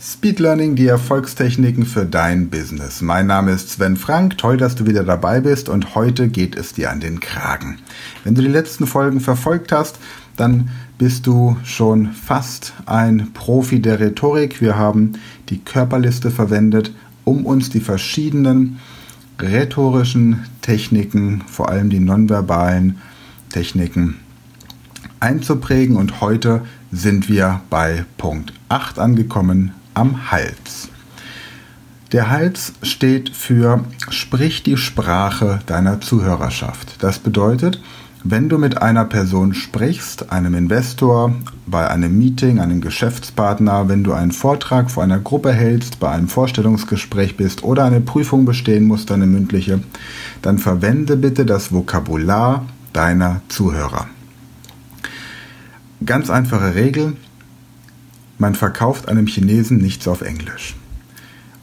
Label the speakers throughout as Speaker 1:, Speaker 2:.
Speaker 1: Speed Learning, die Erfolgstechniken für dein Business. Mein Name ist Sven Frank, toll, dass du wieder dabei bist und heute geht es dir an den Kragen. Wenn du die letzten Folgen verfolgt hast, dann bist du schon fast ein Profi der Rhetorik. Wir haben die Körperliste verwendet, um uns die verschiedenen rhetorischen Techniken, vor allem die nonverbalen Techniken, einzuprägen und heute sind wir bei Punkt 8 angekommen, am Hals. Der Hals steht für Sprich die Sprache deiner Zuhörerschaft. Das bedeutet, wenn du mit einer Person sprichst, einem Investor, bei einem Meeting, einem Geschäftspartner, wenn du einen Vortrag vor einer Gruppe hältst, bei einem Vorstellungsgespräch bist oder eine Prüfung bestehen musst, eine mündliche, dann verwende bitte das Vokabular deiner Zuhörer. Ganz einfache Regel, man verkauft einem Chinesen nichts auf Englisch.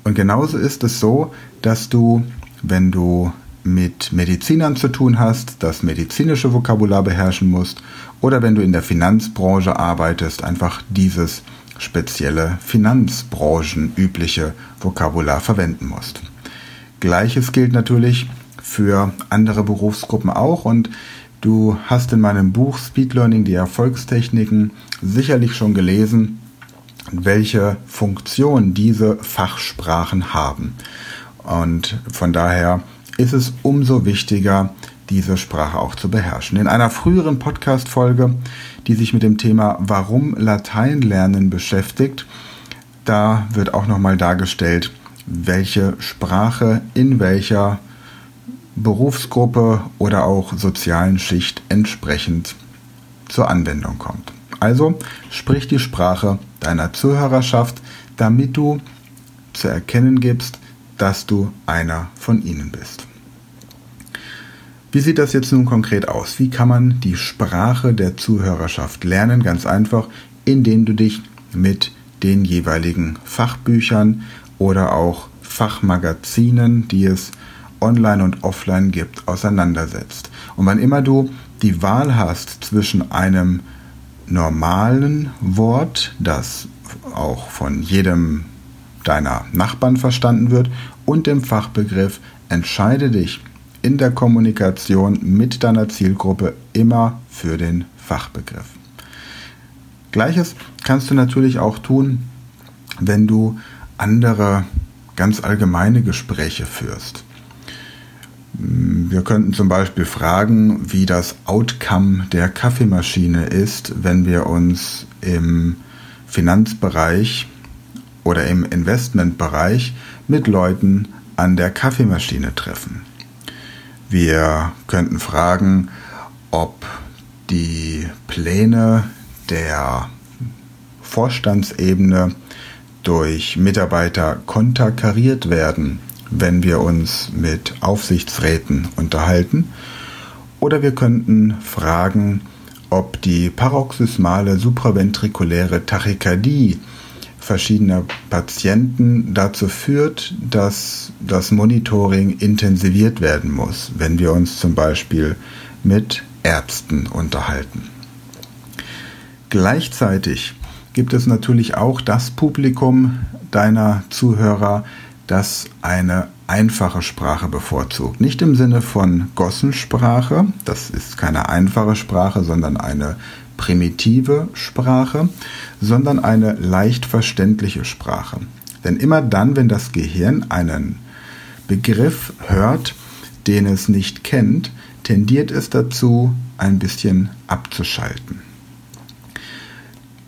Speaker 1: Und genauso ist es so, dass du, wenn du mit Medizinern zu tun hast, das medizinische Vokabular beherrschen musst oder wenn du in der Finanzbranche arbeitest, einfach dieses spezielle Finanzbranchenübliche Vokabular verwenden musst. Gleiches gilt natürlich für andere Berufsgruppen auch und du hast in meinem Buch Speed Learning die Erfolgstechniken sicherlich schon gelesen, welche Funktion diese Fachsprachen haben. Und von daher ist es umso wichtiger, diese Sprache auch zu beherrschen. In einer früheren Podcast-Folge, die sich mit dem Thema Warum Latein lernen beschäftigt, da wird auch nochmal dargestellt, welche Sprache in welcher Berufsgruppe oder auch sozialen Schicht entsprechend zur Anwendung kommt. Also sprich die Sprache deiner Zuhörerschaft, damit du zu erkennen gibst, dass du einer von ihnen bist. Wie sieht das jetzt nun konkret aus? Wie kann man die Sprache der Zuhörerschaft lernen? Ganz einfach, indem du dich mit den jeweiligen Fachbüchern oder auch Fachmagazinen, die es online und offline gibt, auseinandersetzt. Und wann immer du die Wahl hast zwischen einem normalen Wort, das auch von jedem deiner Nachbarn verstanden wird, und dem Fachbegriff entscheide dich in der Kommunikation mit deiner Zielgruppe immer für den Fachbegriff. Gleiches kannst du natürlich auch tun, wenn du andere ganz allgemeine Gespräche führst. Wir könnten zum Beispiel fragen, wie das Outcome der Kaffeemaschine ist, wenn wir uns im Finanzbereich oder im Investmentbereich mit Leuten an der Kaffeemaschine treffen. Wir könnten fragen, ob die Pläne der Vorstandsebene durch Mitarbeiter konterkariert werden wenn wir uns mit Aufsichtsräten unterhalten. Oder wir könnten fragen, ob die paroxysmale supraventrikuläre Tachykardie verschiedener Patienten dazu führt, dass das Monitoring intensiviert werden muss, wenn wir uns zum Beispiel mit Ärzten unterhalten. Gleichzeitig gibt es natürlich auch das Publikum deiner Zuhörer, das eine einfache Sprache bevorzugt. Nicht im Sinne von Gossensprache, das ist keine einfache Sprache, sondern eine primitive Sprache, sondern eine leicht verständliche Sprache. Denn immer dann, wenn das Gehirn einen Begriff hört, den es nicht kennt, tendiert es dazu, ein bisschen abzuschalten.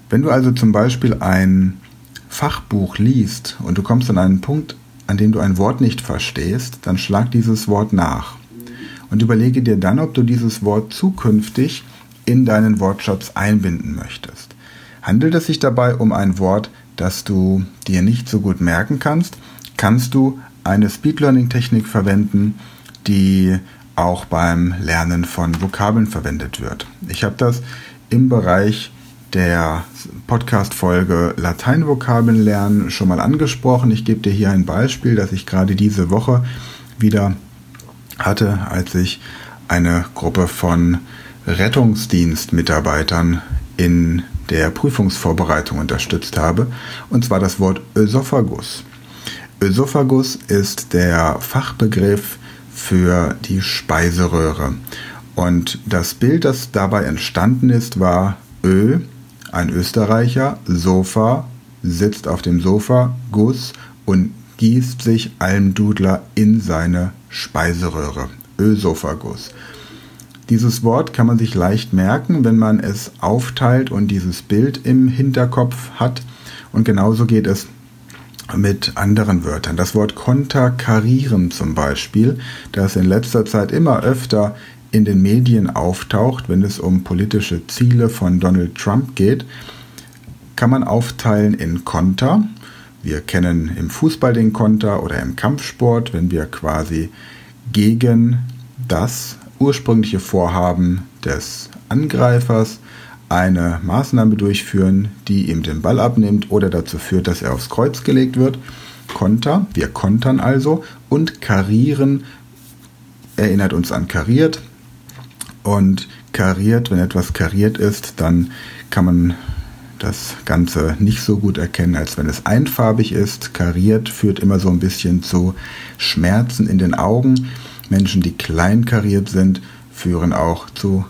Speaker 1: Wenn du also zum Beispiel ein Fachbuch liest und du kommst an einen Punkt, an dem du ein Wort nicht verstehst, dann schlag dieses Wort nach. Und überlege dir dann, ob du dieses Wort zukünftig in deinen Wortschatz einbinden möchtest. Handelt es sich dabei um ein Wort, das du dir nicht so gut merken kannst, kannst du eine Speed Learning Technik verwenden, die auch beim Lernen von Vokabeln verwendet wird. Ich habe das im Bereich der Podcast-Folge Lateinvokabeln lernen schon mal angesprochen. Ich gebe dir hier ein Beispiel, das ich gerade diese Woche wieder hatte, als ich eine Gruppe von Rettungsdienstmitarbeitern in der Prüfungsvorbereitung unterstützt habe, und zwar das Wort Ösophagus. Ösophagus ist der Fachbegriff für die Speiseröhre. Und das Bild, das dabei entstanden ist, war Ö, ein Österreicher, Sofa, sitzt auf dem Sofa, Guss und gießt sich Almdudler in seine Speiseröhre. Ösophagus. Dieses Wort kann man sich leicht merken, wenn man es aufteilt und dieses Bild im Hinterkopf hat. Und genauso geht es mit anderen Wörtern. Das Wort konterkarieren zum Beispiel, das in letzter Zeit immer öfter in den Medien auftaucht, wenn es um politische Ziele von Donald Trump geht, kann man aufteilen in Konter. Wir kennen im Fußball den Konter oder im Kampfsport, wenn wir quasi gegen das ursprüngliche Vorhaben des Angreifers eine Maßnahme durchführen, die ihm den Ball abnimmt oder dazu führt, dass er aufs Kreuz gelegt wird. Konter, wir kontern also und karieren erinnert uns an kariert. Und kariert, wenn etwas kariert ist, dann kann man das Ganze nicht so gut erkennen, als wenn es einfarbig ist. Kariert führt immer so ein bisschen zu Schmerzen in den Augen. Menschen, die klein kariert sind, führen auch zu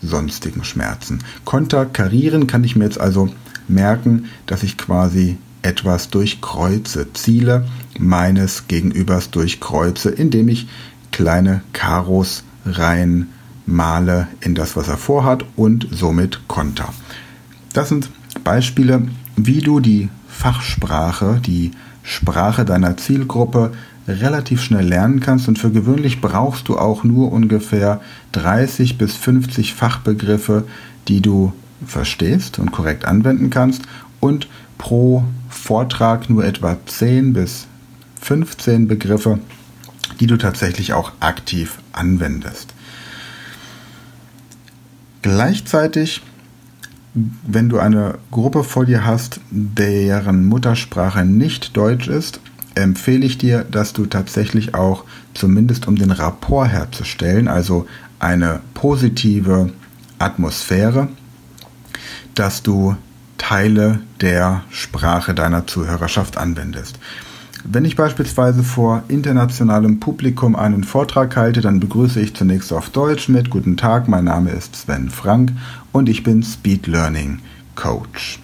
Speaker 1: sonstigen Schmerzen. Konterkarieren kann ich mir jetzt also merken, dass ich quasi etwas durchkreuze, Ziele meines Gegenübers durchkreuze, indem ich kleine Karos rein male in das, was er vorhat und somit konter. Das sind Beispiele, wie du die Fachsprache, die Sprache deiner Zielgruppe relativ schnell lernen kannst und für gewöhnlich brauchst du auch nur ungefähr 30 bis 50 Fachbegriffe, die du verstehst und korrekt anwenden kannst und pro Vortrag nur etwa 10 bis 15 Begriffe, die du tatsächlich auch aktiv anwendest. Gleichzeitig, wenn du eine Gruppe vor dir hast, deren Muttersprache nicht Deutsch ist, empfehle ich dir, dass du tatsächlich auch, zumindest um den Rapport herzustellen, also eine positive Atmosphäre, dass du Teile der Sprache deiner Zuhörerschaft anwendest. Wenn ich beispielsweise vor internationalem Publikum einen Vortrag halte, dann begrüße ich zunächst auf Deutsch mit Guten Tag, mein Name ist Sven Frank und ich bin Speed Learning Coach.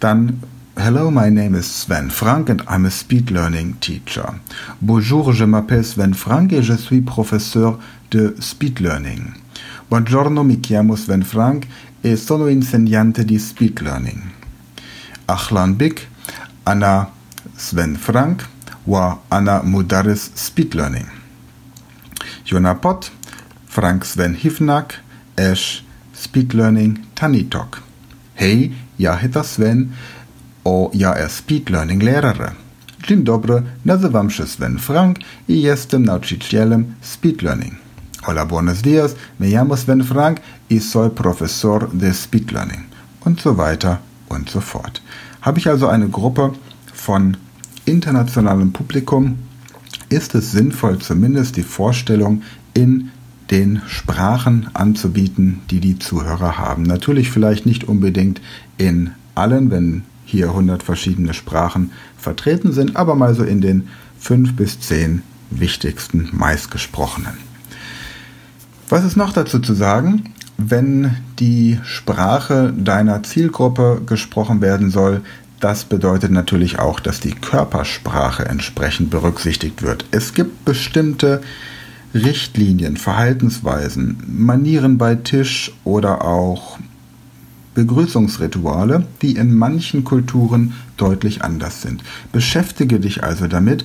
Speaker 1: Dann Hello, my name is Sven Frank and I'm a speed learning teacher. Bonjour, je m'appelle Sven Frank et je suis professeur de speed learning. Buongiorno, mi chiamo Sven Frank e sono insegnante di speed learning. Ahlan bik, Anna Sven Frank wa Anna Mudaris speed learning. Jonapot, Frank Sven Hivnak, Ash speed learning Tanitok. Hej, jag heter Sven o ja er speed learning lärare. Dzień dobry, nazywam się Sven Frank i jestem nauczycielem speed learning. Hola, buenos dias, me llamo Sven Frank y soy profesor de speed learning. Und so weiter und so fort. Habe ich also eine Gruppe von internationalem Publikum, ist es sinnvoll, zumindest die Vorstellung in den Sprachen anzubieten, die die Zuhörer haben. Natürlich vielleicht nicht unbedingt in allen, wenn hier 100 verschiedene Sprachen vertreten sind, aber mal so in den 5 bis 10 wichtigsten meistgesprochenen. Was ist noch dazu zu sagen? Wenn die Sprache deiner Zielgruppe gesprochen werden soll, das bedeutet natürlich auch, dass die Körpersprache entsprechend berücksichtigt wird. Es gibt bestimmte Richtlinien, Verhaltensweisen, Manieren bei Tisch oder auch Begrüßungsrituale, die in manchen Kulturen deutlich anders sind. Beschäftige dich also damit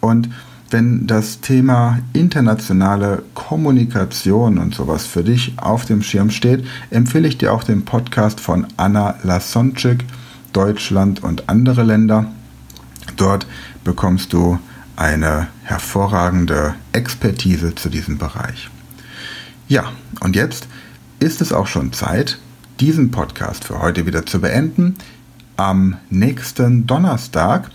Speaker 1: und wenn das Thema internationale Kommunikation und sowas für dich auf dem Schirm steht, empfehle ich dir auch den Podcast von Anna Lasonczyk, Deutschland und andere Länder. Dort bekommst du eine hervorragende Expertise zu diesem Bereich. Ja, und jetzt ist es auch schon Zeit, diesen Podcast für heute wieder zu beenden. Am nächsten Donnerstag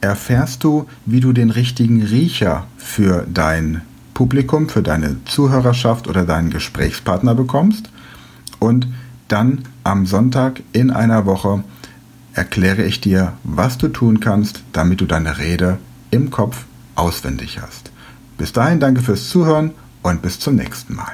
Speaker 1: erfährst du, wie du den richtigen Riecher für dein Publikum, für deine Zuhörerschaft oder deinen Gesprächspartner bekommst. Und dann am Sonntag in einer Woche erkläre ich dir, was du tun kannst, damit du deine Rede im Kopf auswendig hast. Bis dahin danke fürs Zuhören und bis zum nächsten Mal.